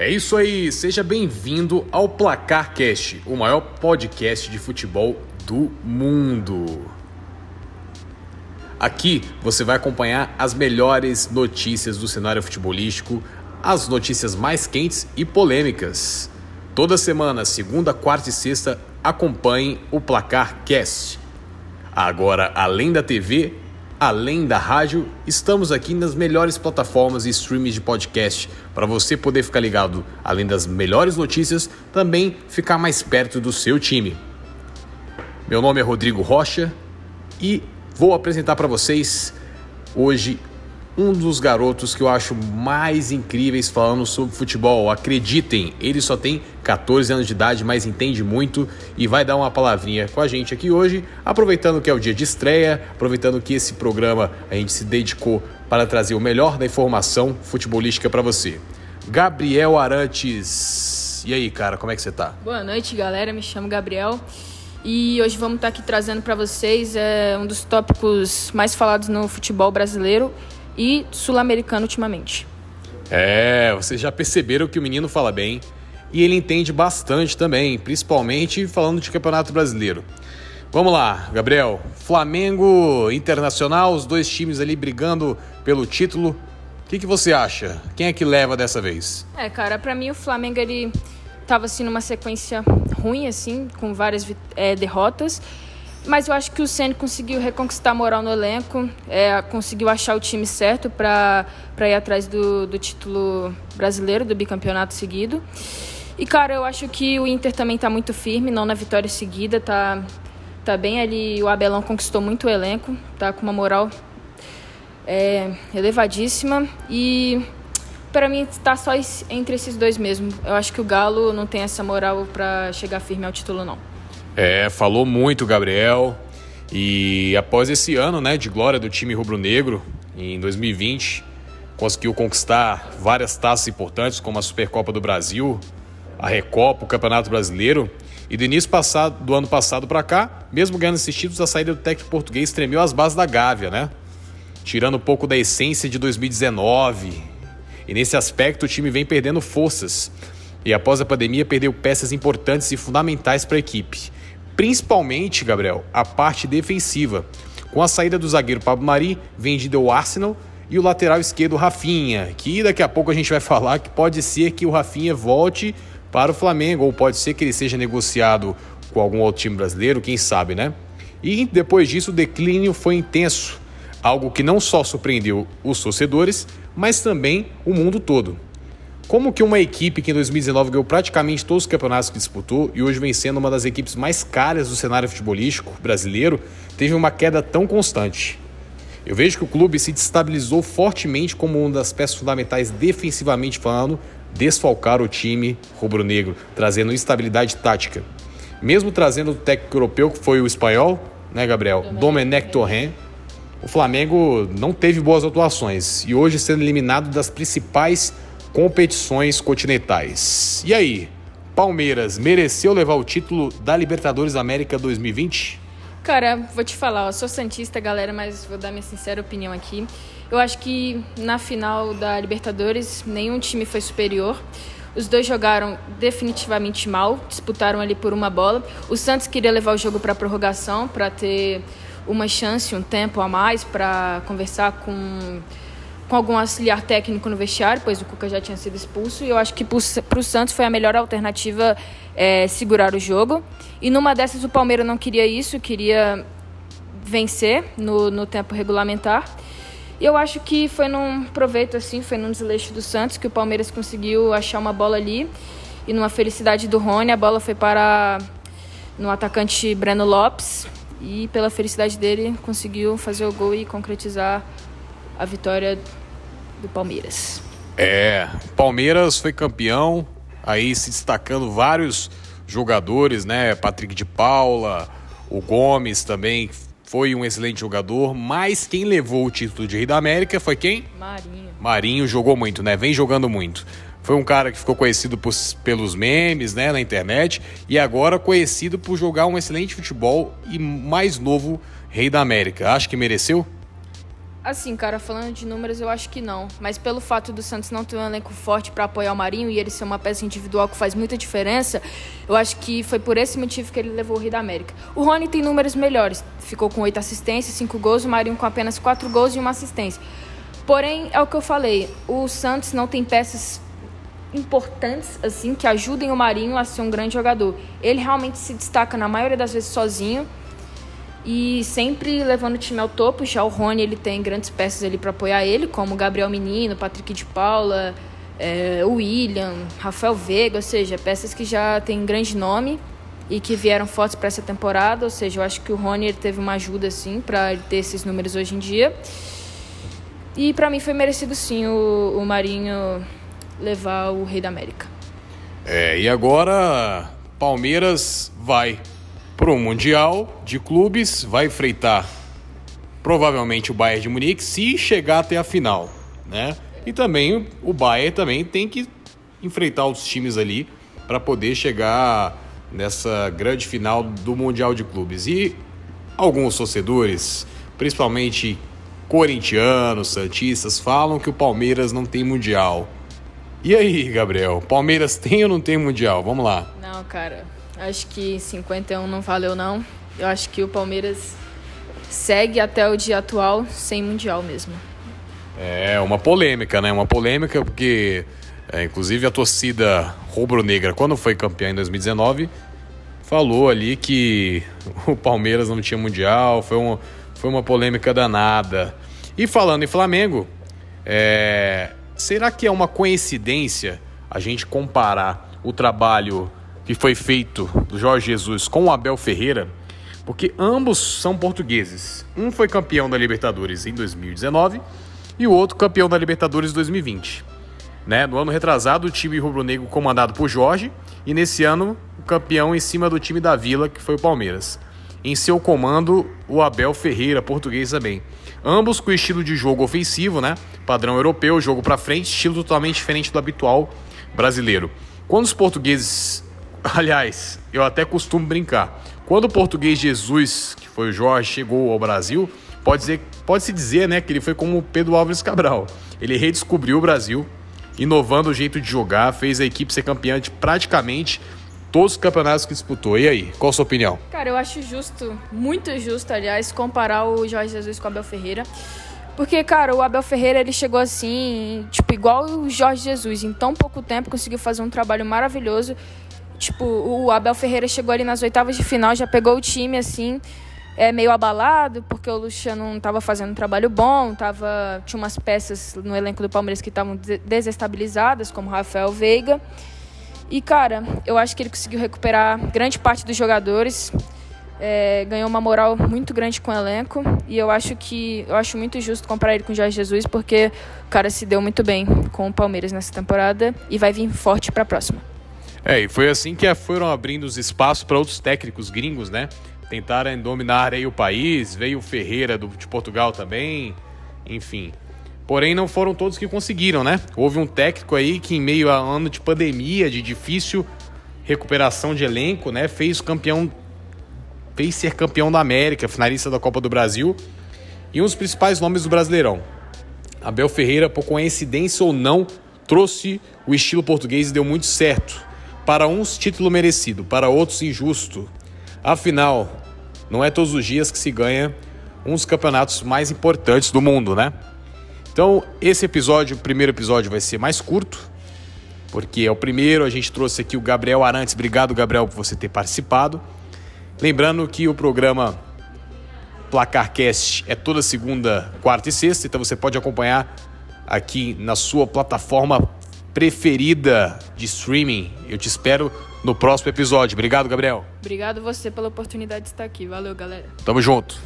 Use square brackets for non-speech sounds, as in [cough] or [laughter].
É isso aí, seja bem-vindo ao Placar Cast, o maior podcast de futebol do mundo. Aqui você vai acompanhar as melhores notícias do cenário futebolístico, as notícias mais quentes e polêmicas. Toda semana, segunda, quarta e sexta, acompanhe o Placar Cast. Agora, além da TV, além da rádio, estamos aqui nas melhores plataformas e streams de podcast para você poder ficar ligado, além das melhores notícias, também ficar mais perto do seu time. Meu nome é Rodrigo Rocha e vou apresentar para vocês hoje um dos garotos que eu acho mais incríveis falando sobre futebol. Acreditem, ele só tem 14 anos de idade, mas entende muito e vai dar uma palavrinha com a gente aqui hoje, aproveitando que é o dia de estreia, aproveitando que esse programa a gente se dedicou para trazer o melhor da informação futebolística para você. Gabriel Arantes. E aí, cara, como é que você tá? Boa noite, galera. Me chamo Gabriel. E hoje vamos estar aqui trazendo para vocês é, um dos tópicos mais falados no futebol brasileiro e sul-americano ultimamente. É, vocês já perceberam que o menino fala bem e ele entende bastante também, principalmente falando de Campeonato Brasileiro. Vamos lá, Gabriel. Flamengo Internacional, os dois times ali brigando pelo título. O que, que você acha? Quem é que leva dessa vez? É, cara, para mim o Flamengo ele tava assim numa sequência ruim assim, com várias é, derrotas. Mas eu acho que o Ceni conseguiu reconquistar a moral no elenco, é, conseguiu achar o time certo para ir atrás do, do título brasileiro, do bicampeonato seguido. E, cara, eu acho que o Inter também está muito firme, não na vitória seguida, tá, tá bem ali. O Abelão conquistou muito o elenco, tá com uma moral é, elevadíssima. E para mim está só entre esses dois mesmo. Eu acho que o Galo não tem essa moral para chegar firme ao título, não. É, falou muito Gabriel. E após esse ano né, de glória do time rubro-negro, em 2020, conseguiu conquistar várias taças importantes, como a Supercopa do Brasil, a Recopa, o Campeonato Brasileiro. E do início passado, do ano passado para cá, mesmo ganhando esses títulos, a saída do técnico português tremeu as bases da Gávea, né? Tirando um pouco da essência de 2019. E nesse aspecto o time vem perdendo forças. E após a pandemia perdeu peças importantes e fundamentais para a equipe principalmente, Gabriel, a parte defensiva. Com a saída do zagueiro Pablo Mari, vendido ao Arsenal, e o lateral esquerdo Rafinha, que daqui a pouco a gente vai [laughs] falar que pode ser que o Rafinha volte para o Flamengo, ou pode ser que ele seja negociado com algum outro time brasileiro, quem sabe, né? E depois disso o declínio foi intenso, algo que não só surpreendeu os torcedores, mas também o mundo todo. Como que uma equipe que em 2019 ganhou praticamente todos os campeonatos que disputou e hoje vem sendo uma das equipes mais caras do cenário futebolístico brasileiro, teve uma queda tão constante? Eu vejo que o clube se destabilizou fortemente como uma das peças fundamentais defensivamente falando, desfalcar o time rubro-negro, trazendo instabilidade tática. Mesmo trazendo o técnico europeu, que foi o espanhol, né, Gabriel? Domenech Torrent, o Flamengo não teve boas atuações e hoje sendo eliminado das principais competições continentais. E aí, Palmeiras mereceu levar o título da Libertadores América 2020? Cara, vou te falar, eu sou santista, galera, mas vou dar minha sincera opinião aqui. Eu acho que na final da Libertadores nenhum time foi superior. Os dois jogaram definitivamente mal, disputaram ali por uma bola. O Santos queria levar o jogo para prorrogação para ter uma chance, um tempo a mais para conversar com com algum auxiliar técnico no vestiário, pois o Cuca já tinha sido expulso. E eu acho que para o Santos foi a melhor alternativa é, segurar o jogo. E numa dessas o Palmeiras não queria isso, queria vencer no, no tempo regulamentar. E eu acho que foi num proveito assim, foi num desleixo do Santos que o Palmeiras conseguiu achar uma bola ali. E numa felicidade do Rony, a bola foi para no atacante Breno Lopes. E pela felicidade dele, conseguiu fazer o gol e concretizar a vitória do Palmeiras. É, Palmeiras foi campeão, aí se destacando vários jogadores, né? Patrick de Paula, o Gomes também foi um excelente jogador, mas quem levou o título de Rei da América foi quem? Marinho. Marinho jogou muito, né? Vem jogando muito. Foi um cara que ficou conhecido por, pelos memes, né, na internet, e agora conhecido por jogar um excelente futebol e mais novo Rei da América. Acho que mereceu? Assim, cara, falando de números, eu acho que não. Mas pelo fato do Santos não ter um elenco forte para apoiar o Marinho e ele ser uma peça individual que faz muita diferença, eu acho que foi por esse motivo que ele levou o Rio da América. O Rony tem números melhores. Ficou com oito assistências, cinco gols, o Marinho com apenas quatro gols e uma assistência. Porém, é o que eu falei, o Santos não tem peças importantes assim que ajudem o Marinho a ser um grande jogador. Ele realmente se destaca na maioria das vezes sozinho e sempre levando o time ao topo. Já o Rony ele tem grandes peças ali para apoiar ele, como Gabriel Menino, Patrick de Paula, é, William, Rafael Veiga, ou seja, peças que já têm grande nome e que vieram fortes para essa temporada. Ou seja, eu acho que o Rony teve uma ajuda assim para ter esses números hoje em dia. E para mim foi merecido sim o, o Marinho levar o Rei da América. É, e agora Palmeiras vai para o Mundial de Clubes, vai enfrentar provavelmente o Bayern de Munique se chegar até a final, né? E também o Bayern também tem que enfrentar os times ali para poder chegar nessa grande final do Mundial de Clubes. E alguns torcedores, principalmente corintianos, santistas, falam que o Palmeiras não tem mundial. E aí, Gabriel, Palmeiras tem ou não tem mundial? Vamos lá. Não, cara. Acho que 51 não valeu, não. Eu acho que o Palmeiras segue até o dia atual sem Mundial mesmo. É uma polêmica, né? Uma polêmica porque, é, inclusive, a torcida rubro-negra, quando foi campeã em 2019, falou ali que [laughs] o Palmeiras não tinha Mundial. Foi uma, foi uma polêmica danada. E falando em Flamengo, é, será que é uma coincidência a gente comparar o trabalho que foi feito do Jorge Jesus com o Abel Ferreira, porque ambos são portugueses. Um foi campeão da Libertadores em 2019 e o outro campeão da Libertadores em 2020. Né? No ano retrasado, o time rubro-negro comandado por Jorge e nesse ano o campeão em cima do time da Vila, que foi o Palmeiras. Em seu comando, o Abel Ferreira, português também. Ambos com estilo de jogo ofensivo, né? Padrão europeu, jogo para frente, estilo totalmente diferente do habitual brasileiro. Quando os portugueses Aliás, eu até costumo brincar. Quando o português Jesus, que foi o Jorge, chegou ao Brasil, pode, dizer, pode dizer né, que ele foi como Pedro Álvares Cabral. Ele redescobriu o Brasil, inovando o jeito de jogar, fez a equipe ser campeã de praticamente todos os campeonatos que disputou. E aí, qual a sua opinião? Cara, eu acho justo, muito justo, aliás, comparar o Jorge Jesus com o Abel Ferreira. Porque, cara, o Abel Ferreira ele chegou assim, tipo, igual o Jorge Jesus. Em tão pouco tempo conseguiu fazer um trabalho maravilhoso Tipo, o Abel Ferreira chegou ali nas oitavas de final, já pegou o time assim, é meio abalado, porque o Luciano não estava fazendo um trabalho bom, tava, tinha umas peças no elenco do Palmeiras que estavam desestabilizadas, como Rafael Veiga. E, cara, eu acho que ele conseguiu recuperar grande parte dos jogadores. É, ganhou uma moral muito grande com o elenco e eu acho que eu acho muito justo comparar ele com o Jorge Jesus porque o cara se deu muito bem com o Palmeiras nessa temporada e vai vir forte para a próxima. É, e foi assim que foram abrindo os espaços para outros técnicos gringos, né? Tentaram dominar aí o país, veio o Ferreira do, de Portugal também, enfim. Porém, não foram todos que conseguiram, né? Houve um técnico aí que, em meio a ano de pandemia, de difícil recuperação de elenco, né? Fez campeão. Fez ser campeão da América, finalista da Copa do Brasil. E um dos principais nomes do Brasileirão. Abel Ferreira, por coincidência ou não, trouxe o estilo português e deu muito certo. Para uns, título merecido, para outros, injusto. Afinal, não é todos os dias que se ganha um dos campeonatos mais importantes do mundo, né? Então, esse episódio, o primeiro episódio, vai ser mais curto, porque é o primeiro. A gente trouxe aqui o Gabriel Arantes. Obrigado, Gabriel, por você ter participado. Lembrando que o programa Placarcast é toda segunda, quarta e sexta, então você pode acompanhar aqui na sua plataforma preferida de streaming. Eu te espero no próximo episódio. Obrigado, Gabriel. Obrigado você pela oportunidade de estar aqui. Valeu, galera. Tamo junto.